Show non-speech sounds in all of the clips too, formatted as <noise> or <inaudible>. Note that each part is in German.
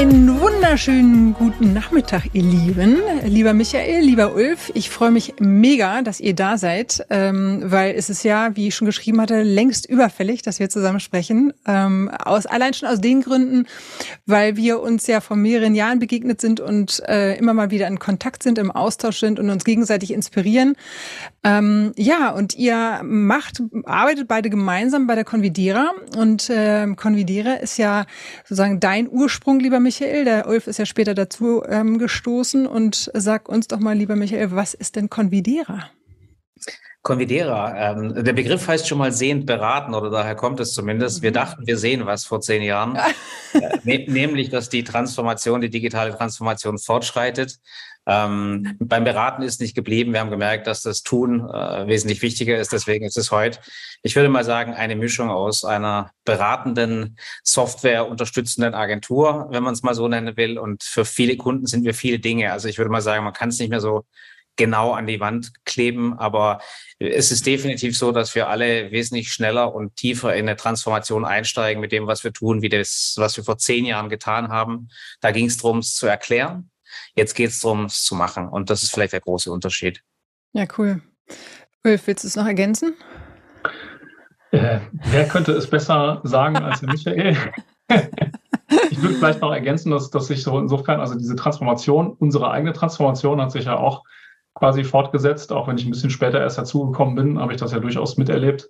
Einen wunderschönen guten Nachmittag, ihr Lieben. Lieber Michael, lieber Ulf, ich freue mich mega, dass ihr da seid, ähm, weil es ist ja, wie ich schon geschrieben hatte, längst überfällig, dass wir zusammen sprechen. Ähm, aus, allein schon aus den Gründen, weil wir uns ja vor mehreren Jahren begegnet sind und äh, immer mal wieder in Kontakt sind, im Austausch sind und uns gegenseitig inspirieren. Ähm, ja, und ihr macht, arbeitet beide gemeinsam bei der Convidera und äh, Convidera ist ja sozusagen dein Ursprung, lieber Michael. Der Ulf ist ja später dazu ähm, gestoßen und sag uns doch mal, lieber Michael, was ist denn Convidera? Convidera. Ähm, der Begriff heißt schon mal sehend beraten oder daher kommt es zumindest. Wir mhm. dachten, wir sehen was vor zehn Jahren, äh, ne nämlich, dass die Transformation, die digitale Transformation fortschreitet. Ähm, beim Beraten ist nicht geblieben. Wir haben gemerkt, dass das Tun äh, wesentlich wichtiger ist. Deswegen ist es heute, ich würde mal sagen, eine Mischung aus einer beratenden, Software unterstützenden Agentur, wenn man es mal so nennen will. Und für viele Kunden sind wir viele Dinge. Also ich würde mal sagen, man kann es nicht mehr so genau an die Wand kleben. Aber es ist definitiv so, dass wir alle wesentlich schneller und tiefer in eine Transformation einsteigen mit dem, was wir tun, wie das, was wir vor zehn Jahren getan haben. Da ging es darum, es zu erklären. Jetzt geht es darum, es zu machen. Und das ist vielleicht der große Unterschied. Ja, cool. Ulf, willst du es noch ergänzen? Äh, wer könnte es besser sagen als der Michael? <laughs> ich würde vielleicht noch ergänzen, dass, dass sich so insofern, also diese Transformation, unsere eigene Transformation hat sich ja auch quasi fortgesetzt, auch wenn ich ein bisschen später erst dazugekommen bin, habe ich das ja durchaus miterlebt.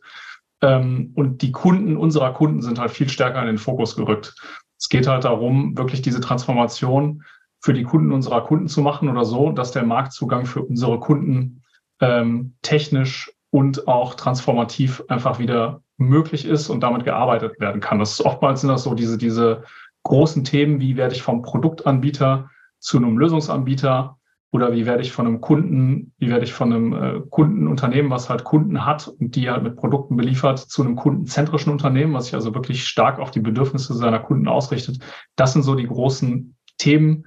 Ähm, und die Kunden unserer Kunden sind halt viel stärker in den Fokus gerückt. Es geht halt darum, wirklich diese Transformation für die Kunden unserer Kunden zu machen oder so, dass der Marktzugang für unsere Kunden ähm, technisch und auch transformativ einfach wieder möglich ist und damit gearbeitet werden kann. Das ist oftmals sind das so diese, diese großen Themen, wie werde ich vom Produktanbieter zu einem Lösungsanbieter oder wie werde ich von einem Kunden, wie werde ich von einem äh, Kundenunternehmen, was halt Kunden hat und die halt mit Produkten beliefert, zu einem kundenzentrischen Unternehmen, was sich also wirklich stark auf die Bedürfnisse seiner Kunden ausrichtet. Das sind so die großen Themen,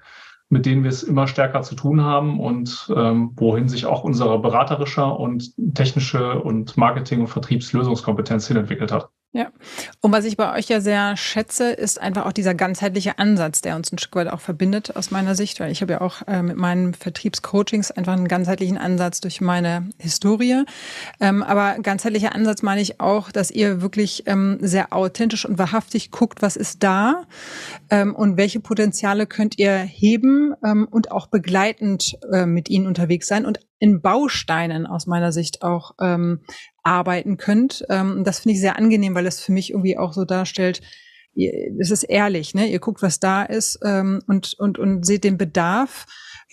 mit denen wir es immer stärker zu tun haben und ähm, wohin sich auch unsere beraterische und technische und Marketing- und Vertriebslösungskompetenz hin entwickelt hat. Ja. Und was ich bei euch ja sehr schätze, ist einfach auch dieser ganzheitliche Ansatz, der uns ein Stück weit auch verbindet aus meiner Sicht, weil ich habe ja auch äh, mit meinen Vertriebscoachings einfach einen ganzheitlichen Ansatz durch meine Historie. Ähm, aber ganzheitlicher Ansatz meine ich auch, dass ihr wirklich ähm, sehr authentisch und wahrhaftig guckt, was ist da ähm, und welche Potenziale könnt ihr heben ähm, und auch begleitend äh, mit ihnen unterwegs sein und in Bausteinen aus meiner Sicht auch ähm, arbeiten könnt. Ähm, das finde ich sehr angenehm, weil es für mich irgendwie auch so darstellt, es ist ehrlich, ne? Ihr guckt, was da ist ähm, und, und, und seht den Bedarf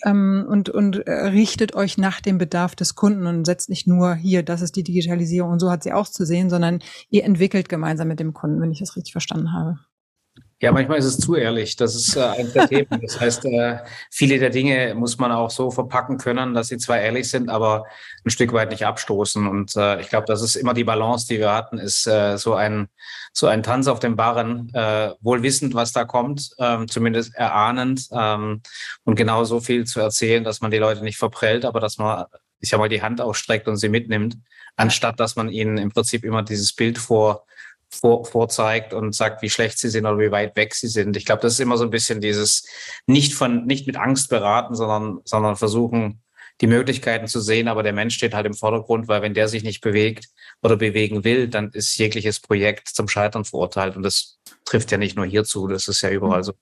ähm, und, und äh, richtet euch nach dem Bedarf des Kunden und setzt nicht nur hier, das ist die Digitalisierung und so hat sie auch zu sehen, sondern ihr entwickelt gemeinsam mit dem Kunden, wenn ich das richtig verstanden habe. Ja, manchmal ist es zu ehrlich. Das ist äh, eines der Themen. Das heißt, äh, viele der Dinge muss man auch so verpacken können, dass sie zwar ehrlich sind, aber ein Stück weit nicht abstoßen. Und äh, ich glaube, das ist immer die Balance, die wir hatten, ist äh, so ein so ein Tanz auf dem Barren, äh, wohl wissend, was da kommt, ähm, zumindest erahnend ähm, und genau so viel zu erzählen, dass man die Leute nicht verprellt, aber dass man, ich sag mal, die Hand ausstreckt und sie mitnimmt, anstatt dass man ihnen im Prinzip immer dieses Bild vor vor, vorzeigt und sagt, wie schlecht sie sind oder wie weit weg sie sind. Ich glaube, das ist immer so ein bisschen dieses nicht von, nicht mit Angst beraten, sondern, sondern versuchen, die Möglichkeiten zu sehen, aber der Mensch steht halt im Vordergrund, weil wenn der sich nicht bewegt oder bewegen will, dann ist jegliches Projekt zum Scheitern verurteilt. Und das trifft ja nicht nur hierzu, das ist ja überall so.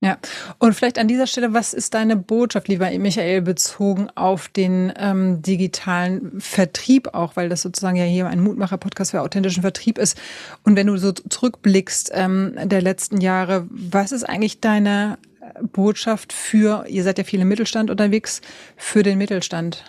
Ja, und vielleicht an dieser Stelle, was ist deine Botschaft, lieber Michael, bezogen auf den ähm, digitalen Vertrieb auch, weil das sozusagen ja hier ein Mutmacher-Podcast für authentischen Vertrieb ist. Und wenn du so zurückblickst ähm, der letzten Jahre, was ist eigentlich deine äh, Botschaft für, ihr seid ja viele Mittelstand unterwegs, für den Mittelstand?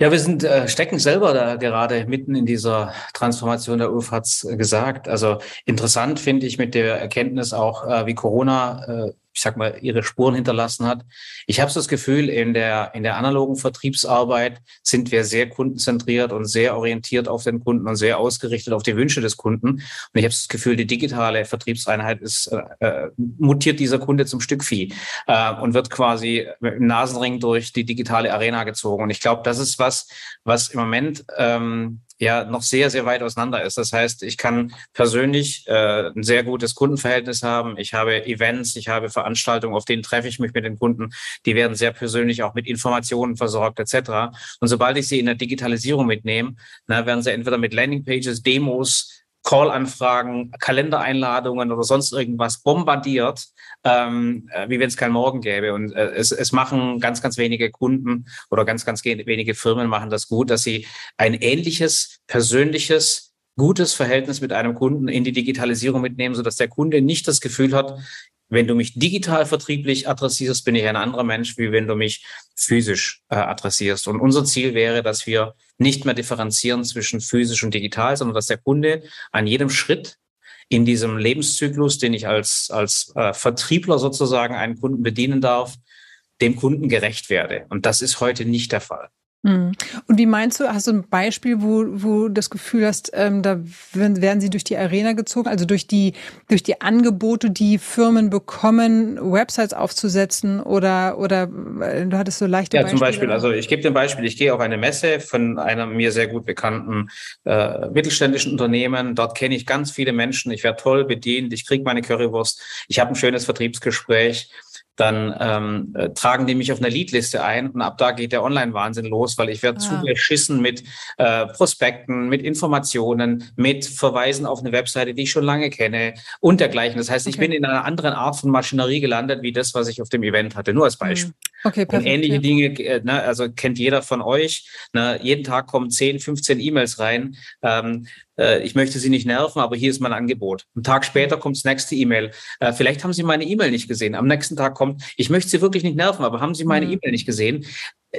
Ja, wir sind äh, stecken selber da gerade mitten in dieser Transformation. Der Ulf hat's gesagt. Also interessant finde ich mit der Erkenntnis auch, äh, wie Corona äh, ich sag mal, ihre Spuren hinterlassen hat. Ich habe das Gefühl, in der, in der analogen Vertriebsarbeit sind wir sehr kundenzentriert und sehr orientiert auf den Kunden und sehr ausgerichtet auf die Wünsche des Kunden. Und ich habe das Gefühl, die digitale Vertriebseinheit ist, äh, äh, mutiert dieser Kunde zum Stückvieh äh, und wird quasi im Nasenring durch die digitale Arena gezogen. Und ich glaube, das ist was, was im Moment ähm, ja noch sehr, sehr weit auseinander ist. Das heißt, ich kann persönlich äh, ein sehr gutes Kundenverhältnis haben. Ich habe Events, ich habe Veranstaltungen, auf denen treffe ich mich mit den Kunden. Die werden sehr persönlich auch mit Informationen versorgt etc. Und sobald ich sie in der Digitalisierung mitnehme, na, werden sie entweder mit Landingpages, Demos, Call-Anfragen, Kalendereinladungen oder sonst irgendwas bombardiert, ähm, äh, wie wenn es keinen Morgen gäbe. Und äh, es, es machen ganz, ganz wenige Kunden oder ganz, ganz wenige Firmen machen das gut, dass sie ein ähnliches, persönliches, gutes Verhältnis mit einem Kunden in die Digitalisierung mitnehmen, sodass der Kunde nicht das Gefühl hat, wenn du mich digital vertrieblich adressierst, bin ich ein anderer Mensch, wie wenn du mich physisch äh, adressierst. Und unser Ziel wäre, dass wir nicht mehr differenzieren zwischen physisch und digital, sondern dass der Kunde an jedem Schritt in diesem Lebenszyklus, den ich als, als äh, Vertriebler sozusagen einen Kunden bedienen darf, dem Kunden gerecht werde. Und das ist heute nicht der Fall. Hm. Und wie meinst du, hast du ein Beispiel, wo, wo du das Gefühl hast, ähm, da werden sie durch die Arena gezogen, also durch die, durch die Angebote, die Firmen bekommen, Websites aufzusetzen oder, oder äh, du hattest so leichte Ja, Beispiele. zum Beispiel, also ich gebe dir ein Beispiel, ich gehe auf eine Messe von einem mir sehr gut bekannten äh, mittelständischen Unternehmen, dort kenne ich ganz viele Menschen, ich werde toll bedient, ich kriege meine Currywurst, ich habe ein schönes Vertriebsgespräch dann ähm, äh, tragen die mich auf eine Leadliste ein und ab da geht der Online-Wahnsinn los, weil ich werde ah. zugeschissen mit äh, Prospekten, mit Informationen, mit Verweisen auf eine Webseite, die ich schon lange kenne und dergleichen. Das heißt, okay. ich bin in einer anderen Art von Maschinerie gelandet, wie das, was ich auf dem Event hatte. Nur als hm. Beispiel. Okay, perfekt. Und ähnliche ja. Dinge, äh, ne, also kennt jeder von euch. Ne, jeden Tag kommen 10, 15 E-Mails rein. Ähm, äh, ich möchte Sie nicht nerven, aber hier ist mein Angebot. Ein Tag später kommt das nächste E-Mail. Äh, vielleicht haben Sie meine E-Mail nicht gesehen. Am nächsten Tag kommt, ich möchte Sie wirklich nicht nerven, aber haben Sie meine mhm. E-Mail nicht gesehen?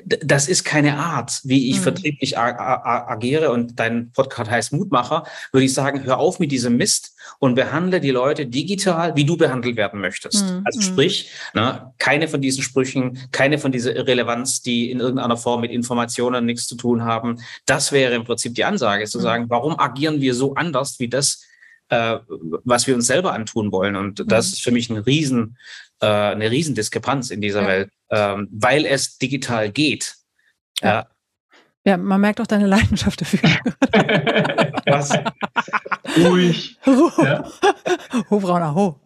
Das ist keine Art, wie ich mhm. vertrieblich agiere und dein Podcast heißt Mutmacher, würde ich sagen, hör auf mit diesem Mist und behandle die Leute digital, wie du behandelt werden möchtest. Mhm. Also mhm. sprich, ne, keine von diesen Sprüchen, keine von dieser Irrelevanz, die in irgendeiner Form mit Informationen nichts zu tun haben. Das wäre im Prinzip die Ansage, zu mhm. sagen, warum agieren wir so anders wie das, äh, was wir uns selber antun wollen? Und das mhm. ist für mich ein Riesen, äh, eine Riesendiskrepanz in dieser ja. Welt ähm, weil es digital geht. Ja. ja. man merkt auch deine Leidenschaft dafür. <laughs> Was? Ruhig. Ja. Ho, Brauner, ho.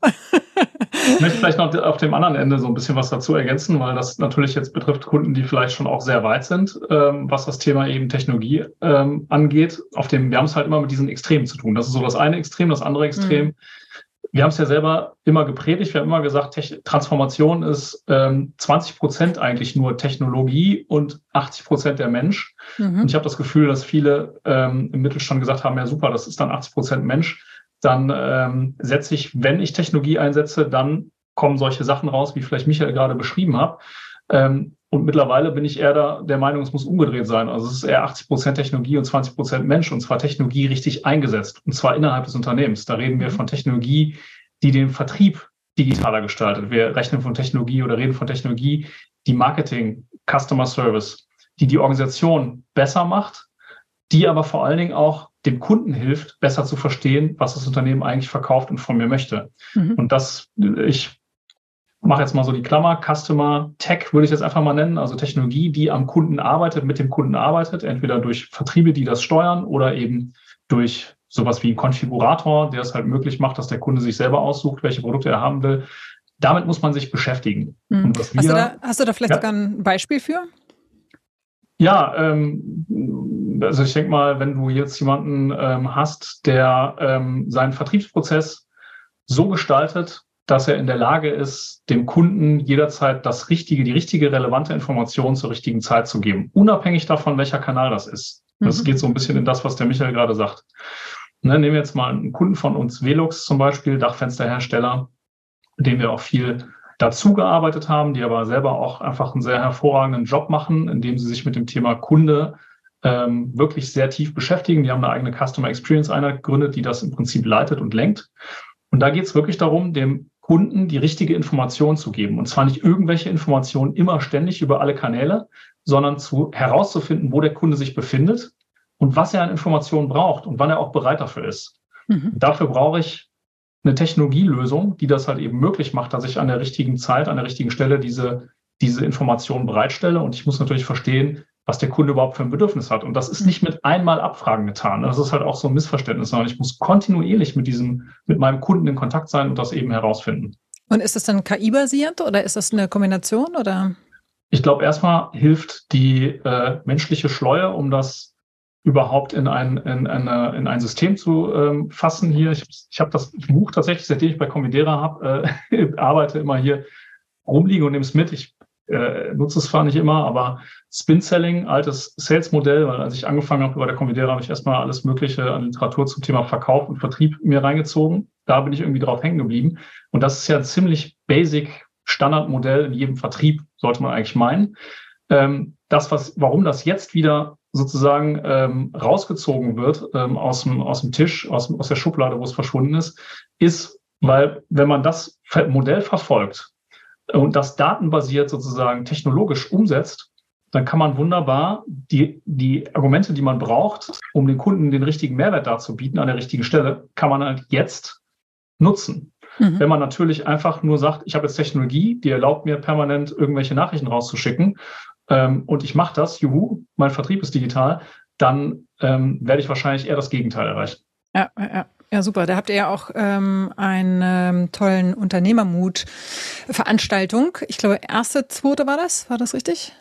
Ich möchte vielleicht noch auf dem anderen Ende so ein bisschen was dazu ergänzen, weil das natürlich jetzt betrifft Kunden, die vielleicht schon auch sehr weit sind, ähm, was das Thema eben Technologie ähm, angeht. Auf dem, wir haben es halt immer mit diesen Extremen zu tun. Das ist so das eine Extrem, das andere Extrem. Mhm wir haben es ja selber immer gepredigt, wir haben immer gesagt, Transformation ist ähm, 20 Prozent eigentlich nur Technologie und 80 Prozent der Mensch. Mhm. Und ich habe das Gefühl, dass viele ähm, im Mittelstand gesagt haben, ja super, das ist dann 80 Prozent Mensch. Dann ähm, setze ich, wenn ich Technologie einsetze, dann kommen solche Sachen raus, wie vielleicht Michael gerade beschrieben hat. Ähm, und mittlerweile bin ich eher da, der Meinung, es muss umgedreht sein. Also es ist eher 80 Prozent Technologie und 20 Prozent Mensch und zwar Technologie richtig eingesetzt und zwar innerhalb des Unternehmens. Da reden wir mhm. von Technologie, die den Vertrieb digitaler gestaltet. Wir rechnen von Technologie oder reden von Technologie, die Marketing, Customer Service, die die Organisation besser macht, die aber vor allen Dingen auch dem Kunden hilft, besser zu verstehen, was das Unternehmen eigentlich verkauft und von mir möchte. Mhm. Und das, ich mache jetzt mal so die Klammer, Customer Tech würde ich jetzt einfach mal nennen, also Technologie, die am Kunden arbeitet, mit dem Kunden arbeitet, entweder durch Vertriebe, die das steuern oder eben durch sowas wie ein Konfigurator, der es halt möglich macht, dass der Kunde sich selber aussucht, welche Produkte er haben will. Damit muss man sich beschäftigen. Mhm. Wir, hast, du da, hast, du da, vielleicht ja, sogar ein Beispiel für? Ja, ähm, also ich denke mal, wenn du jetzt jemanden ähm, hast, der ähm, seinen Vertriebsprozess so gestaltet, dass er in der Lage ist, dem Kunden jederzeit das richtige, die richtige relevante Information zur richtigen Zeit zu geben, unabhängig davon, welcher Kanal das ist. Das mhm. geht so ein bisschen in das, was der Michael gerade sagt. Ne, nehmen wir jetzt mal einen Kunden von uns, Velux zum Beispiel, Dachfensterhersteller, dem wir auch viel dazu gearbeitet haben, die aber selber auch einfach einen sehr hervorragenden Job machen, indem sie sich mit dem Thema Kunde ähm, wirklich sehr tief beschäftigen. Die haben eine eigene Customer Experience Einheit gegründet, die das im Prinzip leitet und lenkt. Und da geht es wirklich darum, dem Kunden die richtige Information zu geben. Und zwar nicht irgendwelche Informationen immer ständig über alle Kanäle, sondern zu herauszufinden, wo der Kunde sich befindet und was er an Informationen braucht und wann er auch bereit dafür ist. Mhm. Dafür brauche ich eine Technologielösung, die das halt eben möglich macht, dass ich an der richtigen Zeit, an der richtigen Stelle diese, diese Informationen bereitstelle. Und ich muss natürlich verstehen, was der Kunde überhaupt für ein Bedürfnis hat. Und das ist nicht mit einmal Abfragen getan. Das ist halt auch so ein Missverständnis, sondern ich muss kontinuierlich mit diesem, mit meinem Kunden in Kontakt sein und das eben herausfinden. Und ist das dann KI-basiert oder ist das eine Kombination oder? Ich glaube, erstmal hilft die äh, menschliche Schleue, um das überhaupt in ein, in, eine, in ein System zu ähm, fassen hier. Ich, ich habe das Buch tatsächlich, seitdem ich bei Comidera habe, äh, <laughs> arbeite immer hier rumliegen und nehme es mit. Ich äh, nutze es zwar nicht immer, aber Spin Selling, altes Sales-Modell, weil als ich angefangen habe bei der Comidera, habe ich erstmal alles Mögliche an Literatur zum Thema Verkauf und Vertrieb mir reingezogen. Da bin ich irgendwie drauf hängen geblieben. Und das ist ja ein ziemlich basic Standardmodell in jedem Vertrieb, sollte man eigentlich meinen. Ähm, das, was, warum das jetzt wieder sozusagen ähm, rausgezogen wird ähm, aus, dem, aus dem Tisch, aus, aus der Schublade, wo es verschwunden ist, ist, weil wenn man das Modell verfolgt und das datenbasiert sozusagen technologisch umsetzt, dann kann man wunderbar die, die Argumente, die man braucht, um den Kunden den richtigen Mehrwert darzubieten an der richtigen Stelle, kann man halt jetzt nutzen. Mhm. Wenn man natürlich einfach nur sagt, ich habe jetzt Technologie, die erlaubt mir permanent irgendwelche Nachrichten rauszuschicken ähm, und ich mache das, juhu, mein Vertrieb ist digital, dann ähm, werde ich wahrscheinlich eher das Gegenteil erreichen. Ja, ja. Ja, super. Da habt ihr ja auch ähm, einen ähm, tollen Unternehmermut-Veranstaltung. Ich glaube, erste, zweite war das. War das richtig?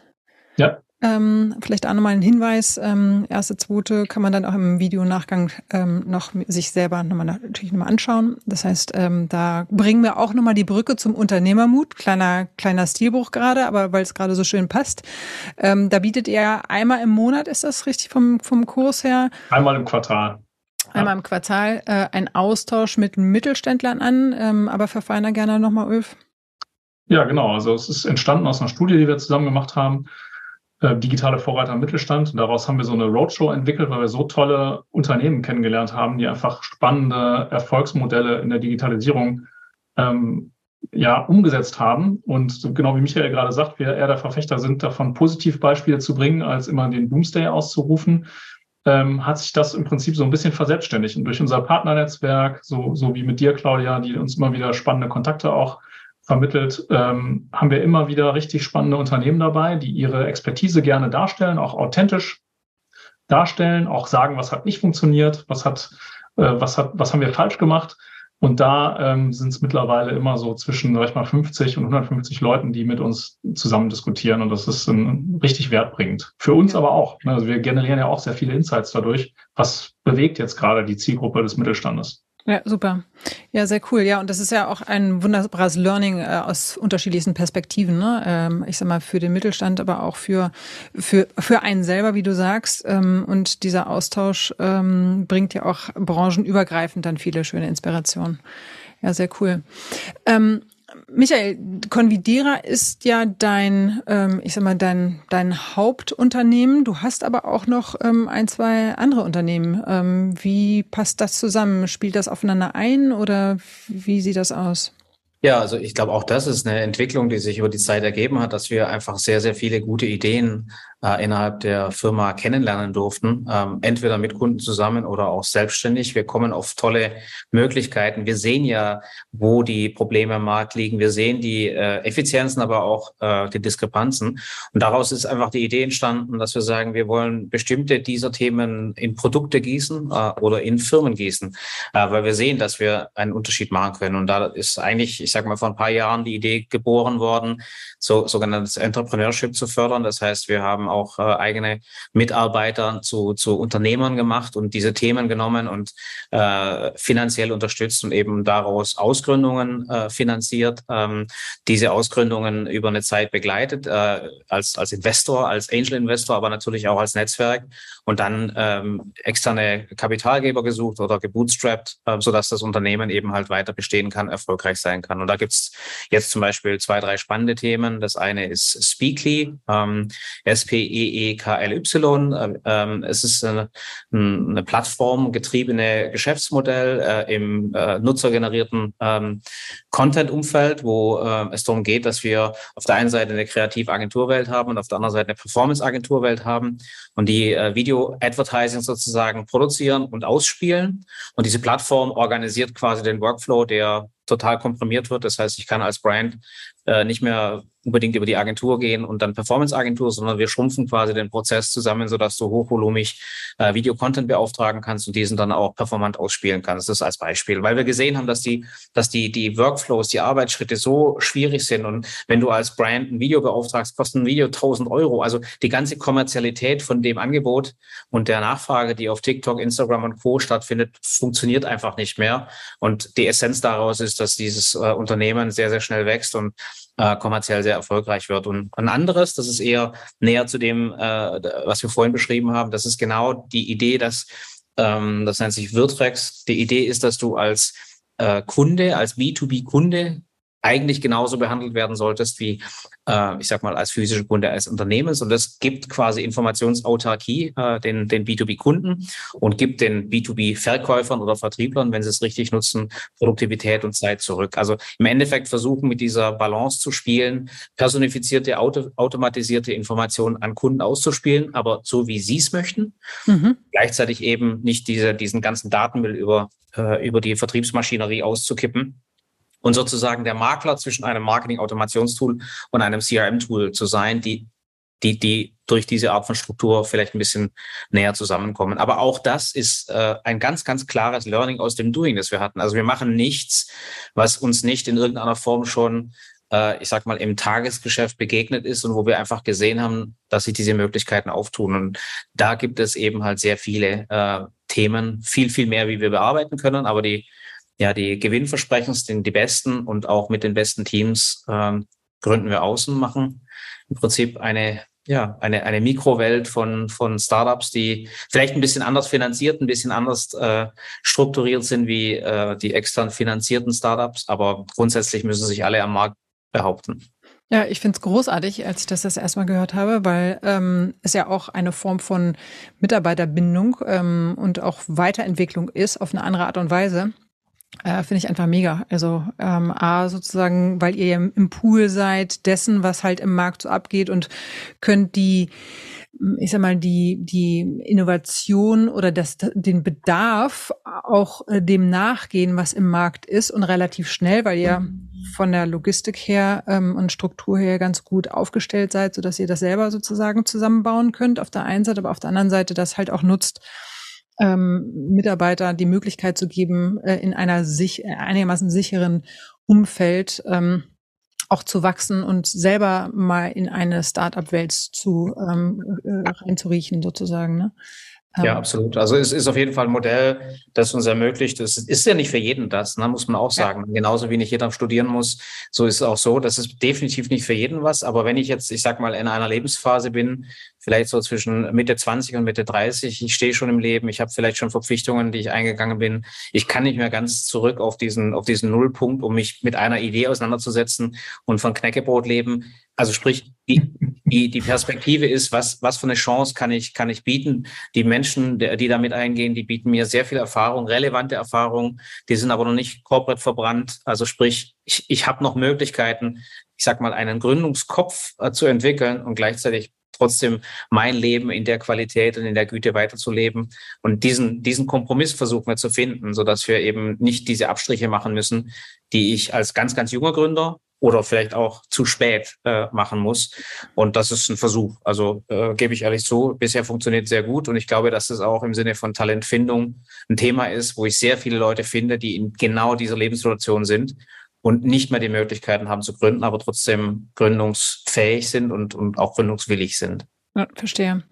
Ja. Ähm, vielleicht auch nochmal ein Hinweis, ähm, erste, zweite kann man dann auch im Videonachgang ähm, noch sich selber nochmal natürlich nochmal anschauen. Das heißt, ähm, da bringen wir auch nochmal die Brücke zum Unternehmermut. Kleiner, kleiner Stilbruch gerade, aber weil es gerade so schön passt. Ähm, da bietet ihr einmal im Monat, ist das richtig vom, vom Kurs her? Einmal im Quartal. Einmal im Quartal äh, ein Austausch mit Mittelständlern an, ähm, aber verfeiner gerne nochmal, Ulf. Ja, genau. Also es ist entstanden aus einer Studie, die wir zusammen gemacht haben äh, digitale Vorreiter im Mittelstand. Und daraus haben wir so eine Roadshow entwickelt, weil wir so tolle Unternehmen kennengelernt haben, die einfach spannende Erfolgsmodelle in der Digitalisierung ähm, ja, umgesetzt haben. Und genau wie Michael gerade sagt, wir eher der Verfechter sind, davon Positivbeispiele zu bringen, als immer den Doomsday auszurufen, ähm, hat sich das im Prinzip so ein bisschen verselbstständigt. Und durch unser Partnernetzwerk, so, so wie mit dir, Claudia, die uns immer wieder spannende Kontakte auch vermittelt, ähm, haben wir immer wieder richtig spannende Unternehmen dabei, die ihre Expertise gerne darstellen, auch authentisch darstellen, auch sagen, was hat nicht funktioniert, was hat, äh, was hat, was haben wir falsch gemacht. Und da ähm, sind es mittlerweile immer so zwischen, sag ich mal, 50 und 150 Leuten, die mit uns zusammen diskutieren. Und das ist ein, richtig wertbringend. Für uns aber auch. Ne? Also wir generieren ja auch sehr viele Insights dadurch. Was bewegt jetzt gerade die Zielgruppe des Mittelstandes? Ja, super. Ja, sehr cool. Ja, und das ist ja auch ein wunderbares Learning äh, aus unterschiedlichsten Perspektiven. Ne? Ähm, ich sag mal, für den Mittelstand, aber auch für, für, für einen selber, wie du sagst. Ähm, und dieser Austausch ähm, bringt ja auch branchenübergreifend dann viele schöne Inspirationen. Ja, sehr cool. Ähm, Michael, Convidera ist ja dein, ähm, ich sag mal, dein, dein Hauptunternehmen. Du hast aber auch noch ähm, ein, zwei andere Unternehmen. Ähm, wie passt das zusammen? Spielt das aufeinander ein oder wie sieht das aus? Ja, also ich glaube, auch das ist eine Entwicklung, die sich über die Zeit ergeben hat, dass wir einfach sehr, sehr viele gute Ideen äh, innerhalb der Firma kennenlernen durften, ähm, entweder mit Kunden zusammen oder auch selbstständig. Wir kommen auf tolle Möglichkeiten. Wir sehen ja, wo die Probleme am Markt liegen. Wir sehen die äh, Effizienzen, aber auch äh, die Diskrepanzen. Und daraus ist einfach die Idee entstanden, dass wir sagen, wir wollen bestimmte dieser Themen in Produkte gießen äh, oder in Firmen gießen, äh, weil wir sehen, dass wir einen Unterschied machen können. Und da ist eigentlich, ich sage mal, vor ein paar Jahren die Idee geboren worden, so sogenanntes Entrepreneurship zu fördern. Das heißt, wir haben äh, eigene Mitarbeiter zu, zu Unternehmern gemacht und diese Themen genommen und äh, finanziell unterstützt und eben daraus Ausgründungen äh, finanziert, ähm, diese Ausgründungen über eine Zeit begleitet, äh, als, als Investor, als Angel Investor, aber natürlich auch als Netzwerk und dann ähm, externe Kapitalgeber gesucht oder gebootstrapped, äh, sodass das Unternehmen eben halt weiter bestehen kann, erfolgreich sein kann. Und da gibt's jetzt zum Beispiel zwei, drei spannende Themen. Das eine ist Speakly, ähm, SP T-E-E-K-L-Y. Ähm, es ist eine, eine plattformgetriebene Geschäftsmodell äh, im äh, nutzergenerierten ähm, Content-Umfeld, wo äh, es darum geht, dass wir auf der einen Seite eine Kreativagenturwelt haben und auf der anderen Seite eine Performance-Agenturwelt haben und die äh, Video-Advertising sozusagen produzieren und ausspielen. Und diese Plattform organisiert quasi den Workflow, der total komprimiert wird. Das heißt, ich kann als Brand äh, nicht mehr unbedingt über die Agentur gehen und dann Performance-Agentur, sondern wir schrumpfen quasi den Prozess zusammen, sodass du hochvolumig äh, Video-Content beauftragen kannst und diesen dann auch performant ausspielen kannst. Das ist als Beispiel, weil wir gesehen haben, dass die, dass die, die Workflows, die Arbeitsschritte so schwierig sind und wenn du als Brand ein Video beauftragst, kostet ein Video 1000 Euro. Also die ganze Kommerzialität von dem Angebot und der Nachfrage, die auf TikTok, Instagram und Co. stattfindet, funktioniert einfach nicht mehr. Und die Essenz daraus ist, dass dieses äh, Unternehmen sehr, sehr schnell wächst und äh, kommerziell sehr erfolgreich wird. Und ein anderes, das ist eher näher zu dem, äh, was wir vorhin beschrieben haben, das ist genau die Idee, dass, ähm, das nennt sich Virtrex, die Idee ist, dass du als äh, Kunde, als B2B-Kunde eigentlich genauso behandelt werden solltest wie, äh, ich sag mal, als physische Kunde als Unternehmens. Und das gibt quasi Informationsautarkie äh, den, den B2B-Kunden und gibt den B2B-Verkäufern oder Vertrieblern, wenn sie es richtig nutzen, Produktivität und Zeit zurück. Also im Endeffekt versuchen, mit dieser Balance zu spielen, personifizierte, auto, automatisierte Informationen an Kunden auszuspielen, aber so wie sie es möchten. Mhm. Gleichzeitig eben nicht diese, diesen ganzen Datenmüll über, äh, über die Vertriebsmaschinerie auszukippen und sozusagen der Makler zwischen einem Marketing-Automationstool und einem CRM-Tool zu sein, die, die, die durch diese Art von Struktur vielleicht ein bisschen näher zusammenkommen. Aber auch das ist äh, ein ganz, ganz klares Learning aus dem Doing, das wir hatten. Also wir machen nichts, was uns nicht in irgendeiner Form schon äh, ich sag mal, im Tagesgeschäft begegnet ist und wo wir einfach gesehen haben, dass sich diese Möglichkeiten auftun. Und da gibt es eben halt sehr viele äh, Themen, viel, viel mehr, wie wir bearbeiten können. Aber die ja, die gewinnversprechendsten, die besten und auch mit den besten Teams ähm, gründen wir außen, machen im Prinzip eine, ja, eine, eine Mikrowelt von, von Startups, die vielleicht ein bisschen anders finanziert, ein bisschen anders äh, strukturiert sind wie äh, die extern finanzierten Startups, aber grundsätzlich müssen sich alle am Markt behaupten. Ja, ich finde es großartig, als ich das das erstmal gehört habe, weil ähm, es ja auch eine Form von Mitarbeiterbindung ähm, und auch Weiterentwicklung ist auf eine andere Art und Weise. Äh, Finde ich einfach mega. Also ähm, A, sozusagen, weil ihr ja im Pool seid dessen, was halt im Markt so abgeht und könnt die, ich sag mal, die, die Innovation oder das, den Bedarf auch äh, dem nachgehen, was im Markt ist und relativ schnell, weil ihr von der Logistik her ähm, und Struktur her ganz gut aufgestellt seid, sodass ihr das selber sozusagen zusammenbauen könnt auf der einen Seite, aber auf der anderen Seite das halt auch nutzt, ähm, Mitarbeiter die Möglichkeit zu geben, äh, in einer sich, äh, einigermaßen sicheren Umfeld ähm, auch zu wachsen und selber mal in eine Start-up-Welt zu ähm, äh, reinzuriechen sozusagen. Ne? Ja, absolut. Also es ist auf jeden Fall ein Modell, das uns ermöglicht. Es ist ja nicht für jeden das, ne, muss man auch sagen. Ja. Genauso wie nicht jeder studieren muss, so ist es auch so. Das ist definitiv nicht für jeden was. Aber wenn ich jetzt, ich sag mal, in einer Lebensphase bin, vielleicht so zwischen Mitte 20 und Mitte 30, ich stehe schon im Leben, ich habe vielleicht schon Verpflichtungen, die ich eingegangen bin. Ich kann nicht mehr ganz zurück auf diesen, auf diesen Nullpunkt, um mich mit einer Idee auseinanderzusetzen und von Knäckebrot leben. Also sprich, die, die, Perspektive ist, was, was für eine Chance kann ich, kann ich bieten? Die Menschen, die damit eingehen, die bieten mir sehr viel Erfahrung, relevante Erfahrung, die sind aber noch nicht corporate verbrannt. Also sprich, ich, ich habe noch Möglichkeiten, ich sag mal, einen Gründungskopf äh, zu entwickeln und gleichzeitig trotzdem mein Leben in der Qualität und in der Güte weiterzuleben. Und diesen, diesen Kompromiss versuchen wir zu finden, so dass wir eben nicht diese Abstriche machen müssen, die ich als ganz, ganz junger Gründer oder vielleicht auch zu spät äh, machen muss. Und das ist ein Versuch. Also äh, gebe ich ehrlich zu, bisher funktioniert sehr gut. Und ich glaube, dass es auch im Sinne von Talentfindung ein Thema ist, wo ich sehr viele Leute finde, die in genau dieser Lebenssituation sind und nicht mehr die Möglichkeiten haben zu gründen, aber trotzdem gründungsfähig sind und, und auch gründungswillig sind. Ja, verstehe.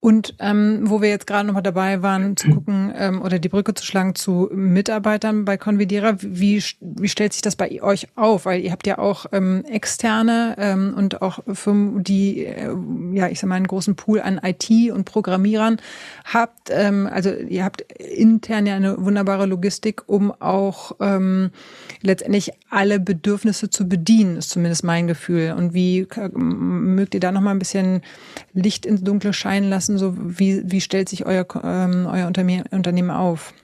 Und ähm, wo wir jetzt gerade nochmal dabei waren, zu gucken ähm, oder die Brücke zu schlagen zu Mitarbeitern bei Convidera, wie, wie stellt sich das bei euch auf? Weil ihr habt ja auch ähm, externe ähm, und auch Firmen, die, äh, ja, ich sag mal, einen großen Pool an IT und Programmierern habt. Ähm, also ihr habt intern ja eine wunderbare Logistik, um auch ähm, letztendlich alle Bedürfnisse zu bedienen, ist zumindest mein Gefühl. Und wie mögt ihr da nochmal ein bisschen Licht ins Dunkle scheinen lassen. So wie, wie stellt sich euer, ähm, euer Unternehmen auf?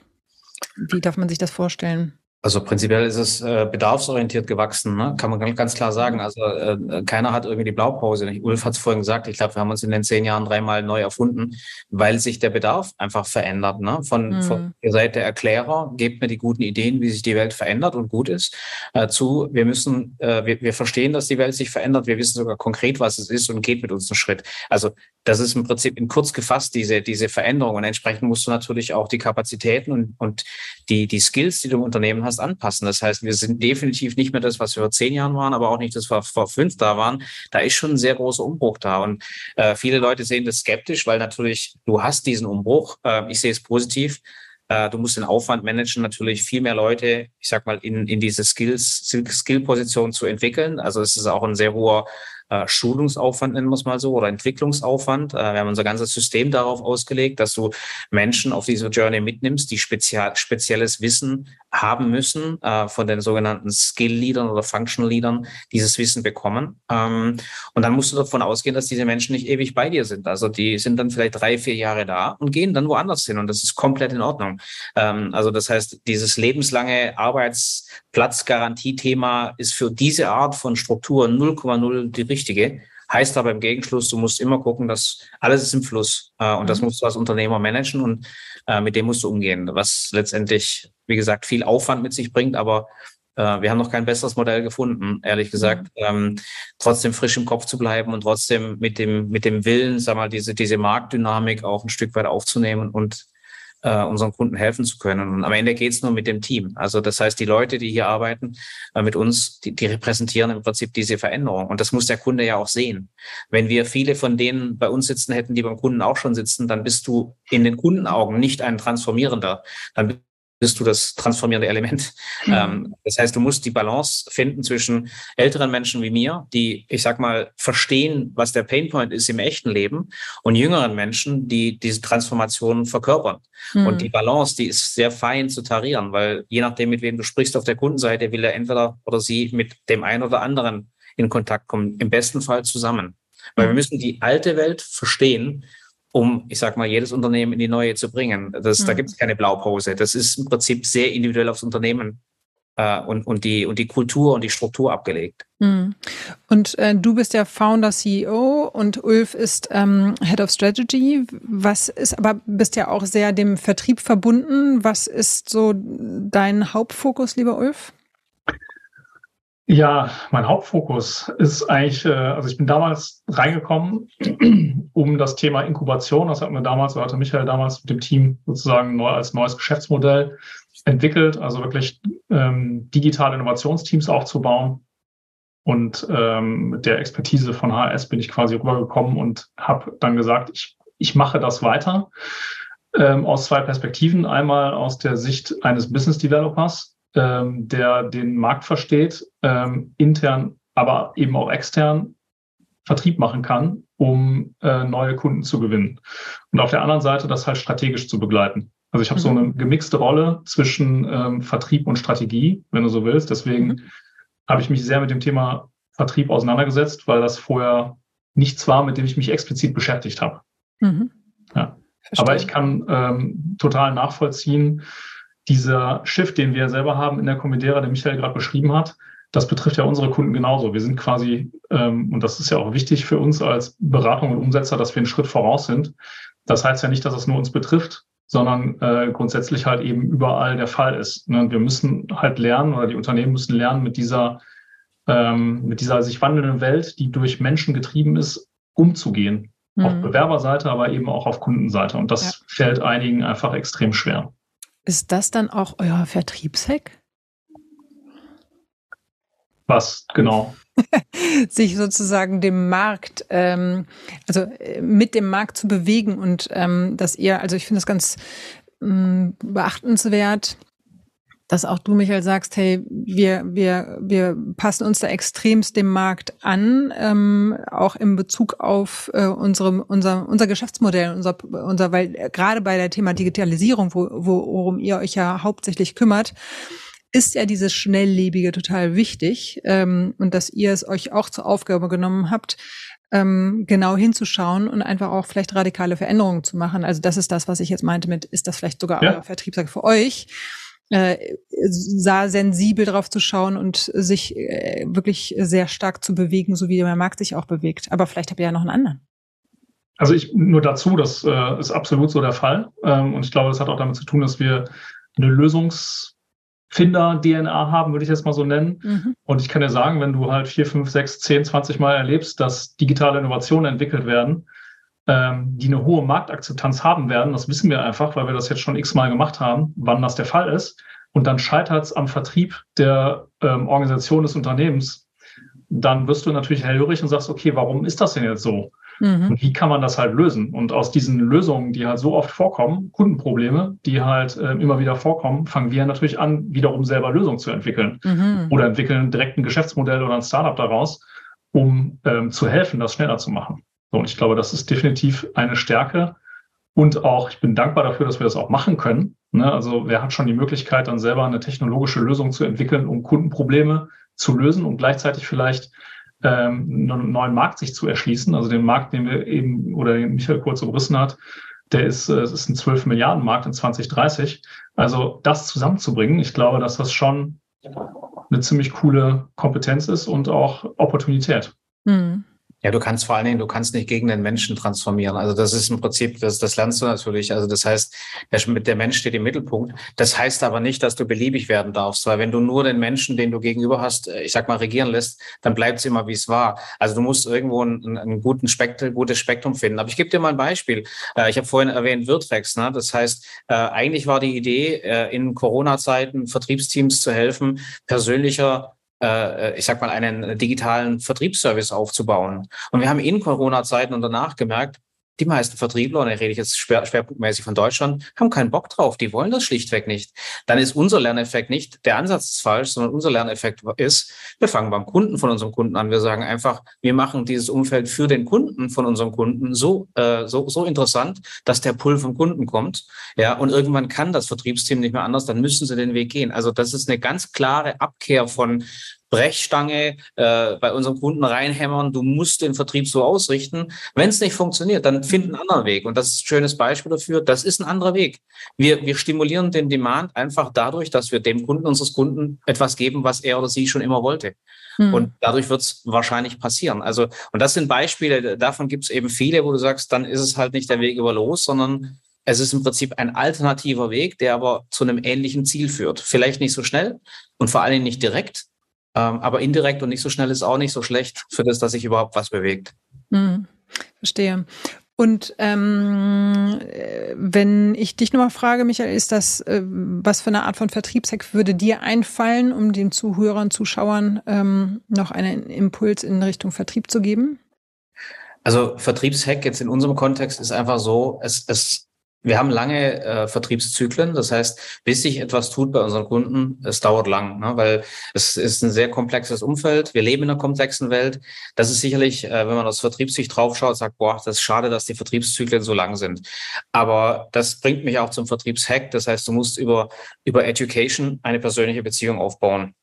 Wie darf man sich das vorstellen? Also prinzipiell ist es äh, bedarfsorientiert gewachsen, ne? kann man ganz klar sagen. Also äh, keiner hat irgendwie die Blaupause. Ulf hat es vorhin gesagt, ich glaube, wir haben uns in den zehn Jahren dreimal neu erfunden, weil sich der Bedarf einfach verändert. Ne? Von, mhm. von ihr seid der Erklärer, gebt mir die guten Ideen, wie sich die Welt verändert und gut ist, äh, zu, wir müssen, äh, wir, wir verstehen, dass die Welt sich verändert, wir wissen sogar konkret, was es ist und geht mit uns einen Schritt. Also das ist im Prinzip in kurz gefasst, diese, diese Veränderung. Und entsprechend musst du natürlich auch die Kapazitäten und, und die, die Skills, die du im Unternehmen hast, anpassen. Das heißt, wir sind definitiv nicht mehr das, was wir vor zehn Jahren waren, aber auch nicht das, was vor fünf da waren. Da ist schon ein sehr großer Umbruch da. Und äh, viele Leute sehen das skeptisch, weil natürlich du hast diesen Umbruch. Äh, ich sehe es positiv. Äh, du musst den Aufwand managen, natürlich viel mehr Leute, ich sag mal, in, in diese Skills, Skill-Position zu entwickeln. Also es ist auch ein sehr hoher äh, Schulungsaufwand, nennen wir es mal so, oder Entwicklungsaufwand. Äh, wir haben unser ganzes System darauf ausgelegt, dass du Menschen auf diese Journey mitnimmst, die spezial, spezielles Wissen haben müssen, äh, von den sogenannten Skill-Leadern oder Function-Leadern dieses Wissen bekommen. Ähm, und dann musst du davon ausgehen, dass diese Menschen nicht ewig bei dir sind. Also die sind dann vielleicht drei, vier Jahre da und gehen dann woanders hin. Und das ist komplett in Ordnung. Ähm, also das heißt, dieses lebenslange Arbeitsplatzgarantie-Thema ist für diese Art von Strukturen 0,0 die richtige. Heißt aber im Gegenschluss, du musst immer gucken, dass alles ist im Fluss. Äh, und das mhm. musst du als Unternehmer managen und äh, mit dem musst du umgehen. Was letztendlich, wie gesagt, viel Aufwand mit sich bringt, aber äh, wir haben noch kein besseres Modell gefunden, ehrlich gesagt. Mhm. Ähm, trotzdem frisch im Kopf zu bleiben und trotzdem mit dem, mit dem Willen, sag mal, diese, diese Marktdynamik auch ein Stück weit aufzunehmen und äh, unseren Kunden helfen zu können. Und am Ende geht's nur mit dem Team. Also das heißt, die Leute, die hier arbeiten äh, mit uns, die, die repräsentieren im Prinzip diese Veränderung. Und das muss der Kunde ja auch sehen. Wenn wir viele von denen bei uns sitzen hätten, die beim Kunden auch schon sitzen, dann bist du in den Kundenaugen nicht ein Transformierender. Dann bist du das transformierende Element. Mhm. Ähm, das heißt, du musst die Balance finden zwischen älteren Menschen wie mir, die, ich sag mal, verstehen, was der Painpoint ist im echten Leben, und jüngeren Menschen, die diese Transformation verkörpern. Mhm. Und die Balance, die ist sehr fein zu tarieren, weil je nachdem, mit wem du sprichst auf der Kundenseite, will er entweder oder sie mit dem einen oder anderen in Kontakt kommen, im besten Fall zusammen. Weil wir mhm. müssen die alte Welt verstehen um, ich sag mal, jedes Unternehmen in die neue zu bringen. Das, mhm. Da gibt es keine Blaupause. Das ist im Prinzip sehr individuell aufs Unternehmen äh, und, und, die, und die Kultur und die Struktur abgelegt. Mhm. Und äh, du bist ja Founder, CEO und Ulf ist ähm, Head of Strategy. Was ist, aber bist ja auch sehr dem Vertrieb verbunden. Was ist so dein Hauptfokus, lieber Ulf? Ja, mein Hauptfokus ist eigentlich, äh, also ich bin damals reingekommen, <clears throat> um das Thema Inkubation, das hatten wir damals, oder hatte Michael damals mit dem Team sozusagen neu als neues Geschäftsmodell entwickelt, also wirklich ähm, digitale Innovationsteams aufzubauen. Und ähm, mit der Expertise von HS bin ich quasi rübergekommen und habe dann gesagt, ich, ich mache das weiter ähm, aus zwei Perspektiven. Einmal aus der Sicht eines Business Developers, ähm, der den Markt versteht, ähm, intern, aber eben auch extern Vertrieb machen kann, um äh, neue Kunden zu gewinnen. Und auf der anderen Seite das halt strategisch zu begleiten. Also ich habe mhm. so eine gemixte Rolle zwischen ähm, Vertrieb und Strategie, wenn du so willst. Deswegen mhm. habe ich mich sehr mit dem Thema Vertrieb auseinandergesetzt, weil das vorher nichts war, mit dem ich mich explizit beschäftigt habe. Mhm. Ja. Aber ich kann ähm, total nachvollziehen, dieser Shift, den wir selber haben in der Comedera, den Michael gerade beschrieben hat, das betrifft ja unsere Kunden genauso. Wir sind quasi, ähm, und das ist ja auch wichtig für uns als Beratung und Umsetzer, dass wir einen Schritt voraus sind. Das heißt ja nicht, dass es nur uns betrifft, sondern äh, grundsätzlich halt eben überall der Fall ist. Ne? Wir müssen halt lernen oder die Unternehmen müssen lernen, mit dieser, ähm, mit dieser sich wandelnden Welt, die durch Menschen getrieben ist, umzugehen. Mhm. Auf Bewerberseite, aber eben auch auf Kundenseite. Und das ja. fällt einigen einfach extrem schwer. Ist das dann auch euer Vertriebshack? Was genau? <laughs> sich sozusagen dem Markt, ähm, also äh, mit dem Markt zu bewegen und ähm, dass ihr, also ich finde das ganz ähm, beachtenswert, dass auch du, Michael, sagst, hey, wir, wir, wir passen uns da extremst dem Markt an, ähm, auch in Bezug auf äh, unsere, unser, unser Geschäftsmodell, unser, unser, weil äh, gerade bei der Thema Digitalisierung, wo, worum ihr euch ja hauptsächlich kümmert, ist ja dieses Schnelllebige total wichtig ähm, und dass ihr es euch auch zur Aufgabe genommen habt, ähm, genau hinzuschauen und einfach auch vielleicht radikale Veränderungen zu machen. Also das ist das, was ich jetzt meinte mit, ist das vielleicht sogar ja. euer Vertriebswerk für euch? Äh, sah sensibel drauf zu schauen und sich äh, wirklich sehr stark zu bewegen, so wie der Markt sich auch bewegt. Aber vielleicht habt ihr ja noch einen anderen. Also ich nur dazu, das äh, ist absolut so der Fall. Ähm, und ich glaube, das hat auch damit zu tun, dass wir eine Lösungsfinder-DNA haben, würde ich jetzt mal so nennen. Mhm. Und ich kann dir sagen, wenn du halt vier, fünf, sechs, zehn, zwanzig Mal erlebst, dass digitale Innovationen entwickelt werden, ähm, die eine hohe Marktakzeptanz haben werden, das wissen wir einfach, weil wir das jetzt schon x-mal gemacht haben, wann das der Fall ist. Und dann scheitert es am Vertrieb der ähm, Organisation des Unternehmens. Dann wirst du natürlich hellhörig und sagst, okay, warum ist das denn jetzt so? Mhm. Und wie kann man das halt lösen? Und aus diesen Lösungen, die halt so oft vorkommen, Kundenprobleme, die halt äh, immer wieder vorkommen, fangen wir natürlich an, wiederum selber Lösungen zu entwickeln. Mhm. Oder entwickeln direkt ein Geschäftsmodell oder ein Startup daraus, um ähm, zu helfen, das schneller zu machen. Und ich glaube, das ist definitiv eine Stärke. Und auch, ich bin dankbar dafür, dass wir das auch machen können. Ne? Also wer hat schon die Möglichkeit, dann selber eine technologische Lösung zu entwickeln, um Kundenprobleme zu lösen und gleichzeitig vielleicht ähm, einen neuen Markt sich zu erschließen. Also den Markt, den wir eben oder den Michael kurz umrissen hat, der ist, äh, es ist ein 12 Milliarden Markt in 2030. Also das zusammenzubringen, ich glaube, dass das schon eine ziemlich coole Kompetenz ist und auch Opportunität. Mhm. Ja, du kannst vor allen Dingen, du kannst nicht gegen den Menschen transformieren. Also das ist im Prinzip, das, das lernst du natürlich. Also das heißt, der, Mensch steht im Mittelpunkt. Das heißt aber nicht, dass du beliebig werden darfst, weil wenn du nur den Menschen, den du gegenüber hast, äh, ich sag mal, regieren lässt, dann bleibt es immer, wie es war. Also du musst irgendwo einen, einen guten Spektrum, gutes Spektrum finden. Aber ich gebe dir mal ein Beispiel. Äh, ich habe vorhin erwähnt Virtrex. Ne? Das heißt, äh, eigentlich war die Idee, in Corona-Zeiten Vertriebsteams zu helfen, persönlicher äh, ich sag mal, einen digitalen Vertriebsservice aufzubauen. Und wir haben in Corona-Zeiten und danach gemerkt, die meisten Vertriebler, und da rede ich jetzt schwerpunktmäßig von Deutschland, haben keinen Bock drauf. Die wollen das schlichtweg nicht. Dann ist unser Lerneffekt nicht, der Ansatz ist falsch, sondern unser Lerneffekt ist, wir fangen beim Kunden von unserem Kunden an. Wir sagen einfach, wir machen dieses Umfeld für den Kunden von unserem Kunden so, äh, so, so interessant, dass der Pull vom Kunden kommt. Ja, und irgendwann kann das Vertriebsteam nicht mehr anders, dann müssen sie den Weg gehen. Also das ist eine ganz klare Abkehr von Brechstange äh, bei unserem Kunden reinhämmern, du musst den Vertrieb so ausrichten. Wenn es nicht funktioniert, dann find einen anderen Weg. Und das ist ein schönes Beispiel dafür. Das ist ein anderer Weg. Wir, wir stimulieren den Demand einfach dadurch, dass wir dem Kunden unseres Kunden etwas geben, was er oder sie schon immer wollte. Mhm. Und dadurch wird es wahrscheinlich passieren. Also, und das sind Beispiele, davon gibt es eben viele, wo du sagst, dann ist es halt nicht der Weg über los, sondern es ist im Prinzip ein alternativer Weg, der aber zu einem ähnlichen Ziel führt. Vielleicht nicht so schnell und vor Dingen nicht direkt, ähm, aber indirekt und nicht so schnell ist auch nicht so schlecht für das, dass sich überhaupt was bewegt. Hm, verstehe. Und ähm, wenn ich dich nochmal frage, Michael, ist das, äh, was für eine Art von Vertriebshack würde dir einfallen, um den Zuhörern, Zuschauern ähm, noch einen Impuls in Richtung Vertrieb zu geben? Also Vertriebshack jetzt in unserem Kontext ist einfach so, es, es wir haben lange äh, Vertriebszyklen, das heißt, bis sich etwas tut bei unseren Kunden, es dauert lang, ne? weil es ist ein sehr komplexes Umfeld. Wir leben in einer komplexen Welt. Das ist sicherlich, äh, wenn man aus Vertriebssicht draufschaut, sagt, boah, das ist schade, dass die Vertriebszyklen so lang sind. Aber das bringt mich auch zum Vertriebshack. Das heißt, du musst über, über Education eine persönliche Beziehung aufbauen.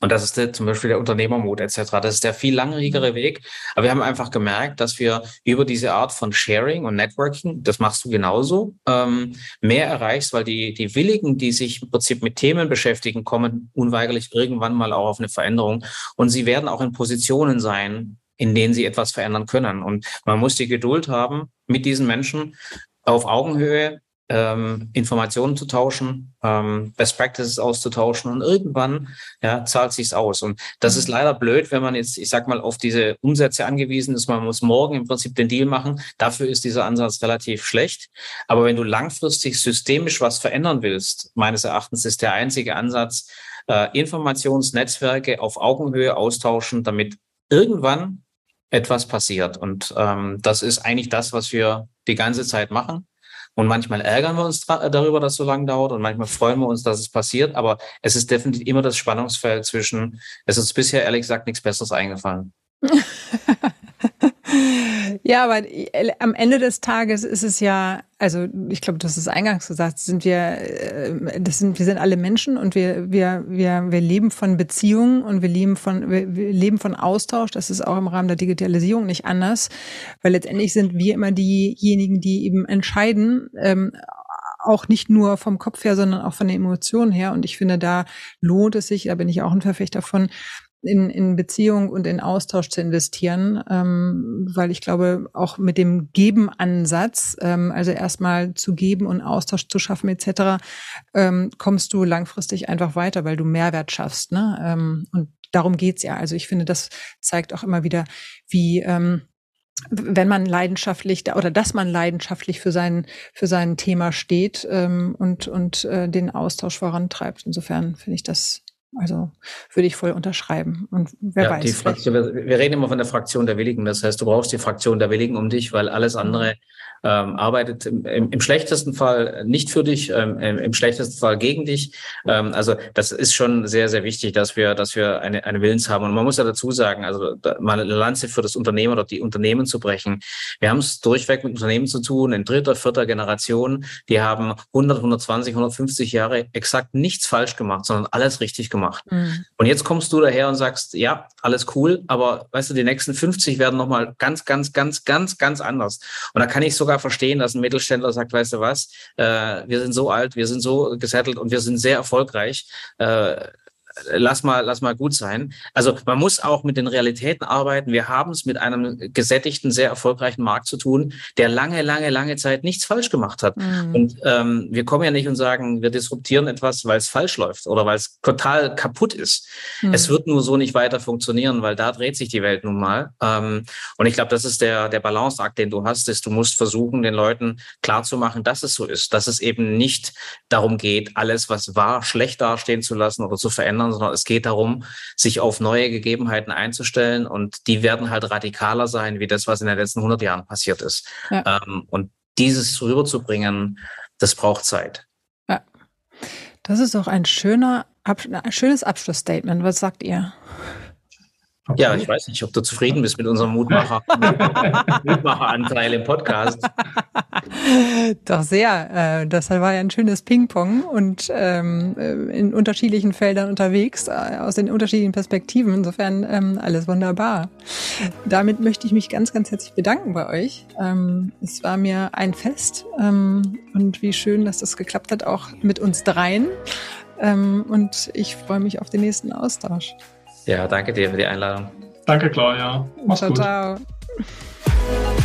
Und das ist der, zum Beispiel der Unternehmermut etc. Das ist der viel langjährigere mhm. Weg. Aber wir haben einfach gemerkt, dass wir über diese Art von Sharing und Networking, das machst du genauso, ähm, mehr erreichst, weil die, die Willigen, die sich im Prinzip mit Themen beschäftigen, kommen unweigerlich irgendwann mal auch auf eine Veränderung. Und sie werden auch in Positionen sein, in denen sie etwas verändern können. Und man muss die Geduld haben, mit diesen Menschen auf Augenhöhe ähm, Informationen zu tauschen, ähm, Best Practices auszutauschen und irgendwann ja, zahlt sich's aus. Und das ist mhm. leider blöd, wenn man jetzt, ich sag mal, auf diese Umsätze angewiesen ist. Man muss morgen im Prinzip den Deal machen. Dafür ist dieser Ansatz relativ schlecht. Aber wenn du langfristig systemisch was verändern willst, meines Erachtens ist der einzige Ansatz, äh, Informationsnetzwerke auf Augenhöhe austauschen, damit irgendwann etwas passiert. Und ähm, das ist eigentlich das, was wir die ganze Zeit machen. Und manchmal ärgern wir uns darüber, dass es so lange dauert und manchmal freuen wir uns, dass es passiert. Aber es ist definitiv immer das Spannungsfeld zwischen, es ist bisher ehrlich gesagt nichts Besseres eingefallen. <laughs> ja, aber am Ende des Tages ist es ja also ich glaube, das ist eingangs gesagt, sind wir, äh, das sind, wir sind alle Menschen und wir, wir, wir, wir leben von Beziehungen und wir leben von, wir, wir leben von Austausch. Das ist auch im Rahmen der Digitalisierung nicht anders, weil letztendlich sind wir immer diejenigen, die eben entscheiden, ähm, auch nicht nur vom Kopf her, sondern auch von den Emotionen her. Und ich finde, da lohnt es sich, da bin ich auch ein Verfechter davon, in, in Beziehung und in Austausch zu investieren, ähm, weil ich glaube, auch mit dem Geben-Ansatz, ähm, also erstmal zu geben und Austausch zu schaffen etc., ähm, kommst du langfristig einfach weiter, weil du Mehrwert schaffst. Ne? Ähm, und darum geht's ja. Also ich finde, das zeigt auch immer wieder, wie ähm, wenn man leidenschaftlich oder dass man leidenschaftlich für sein für sein Thema steht ähm, und und äh, den Austausch vorantreibt. Insofern finde ich das also würde ich voll unterschreiben. Und wer ja, weiß. Fraktion, wir reden immer von der Fraktion der Willigen. Das heißt, du brauchst die Fraktion der Willigen um dich, weil alles mhm. andere ähm, arbeitet im, im, schlechtesten Fall nicht für dich, ähm, im, im, schlechtesten Fall gegen dich. Ähm, also das ist schon sehr, sehr wichtig, dass wir, dass wir eine, eine Willens haben. Und man muss ja dazu sagen, also mal eine Lanze für das Unternehmen oder die Unternehmen zu brechen. Wir haben es durchweg mit Unternehmen zu tun, in dritter, vierter Generation. Die haben 100, 120, 150 Jahre exakt nichts falsch gemacht, sondern alles richtig gemacht. Mhm. Und jetzt kommst du daher und sagst, ja, alles cool, aber weißt du, die nächsten 50 werden nochmal ganz, ganz, ganz, ganz, ganz anders. Und da kann ich sogar sogar verstehen, dass ein Mittelständler sagt, weißt du was, äh, wir sind so alt, wir sind so gesettelt und wir sind sehr erfolgreich. Äh, lass mal, lass mal gut sein. Also man muss auch mit den Realitäten arbeiten. Wir haben es mit einem gesättigten, sehr erfolgreichen Markt zu tun, der lange, lange, lange Zeit nichts falsch gemacht hat. Mhm. Und ähm, wir kommen ja nicht und sagen, wir disruptieren etwas, weil es falsch läuft oder weil es total kaputt ist. Mhm. Es wird nur so nicht weiter funktionieren, weil da dreht sich die Welt nun mal. Ähm, und ich glaube, das ist der, der Balanceakt, den du hast, ist, du musst versuchen, den Leuten klarzumachen, dass es so ist, dass es eben nicht darum geht, alles, was war, schlecht dastehen zu lassen oder zu verändern, verändern, sondern es geht darum, sich auf neue Gegebenheiten einzustellen und die werden halt radikaler sein, wie das, was in den letzten 100 Jahren passiert ist. Ja. Ähm, und dieses rüberzubringen, das braucht Zeit. Ja. Das ist doch ein schöner, ein schönes Abschlussstatement. Was sagt ihr? Ja, ich weiß nicht, ob du zufrieden bist mit unserem Mutmacher, <laughs> Mutmacheranteil im Podcast. <laughs> Doch sehr. Äh, das war ja ein schönes Ping-Pong und ähm, äh, in unterschiedlichen Feldern unterwegs, äh, aus den unterschiedlichen Perspektiven. Insofern ähm, alles wunderbar. Damit möchte ich mich ganz, ganz herzlich bedanken bei euch. Ähm, es war mir ein Fest und wie schön, dass das geklappt hat, auch mit uns dreien. Und ich freue mich auf den nächsten Austausch. Ja, danke dir für die Einladung. Danke, Claudia. Mach's ciao, gut. Ciao.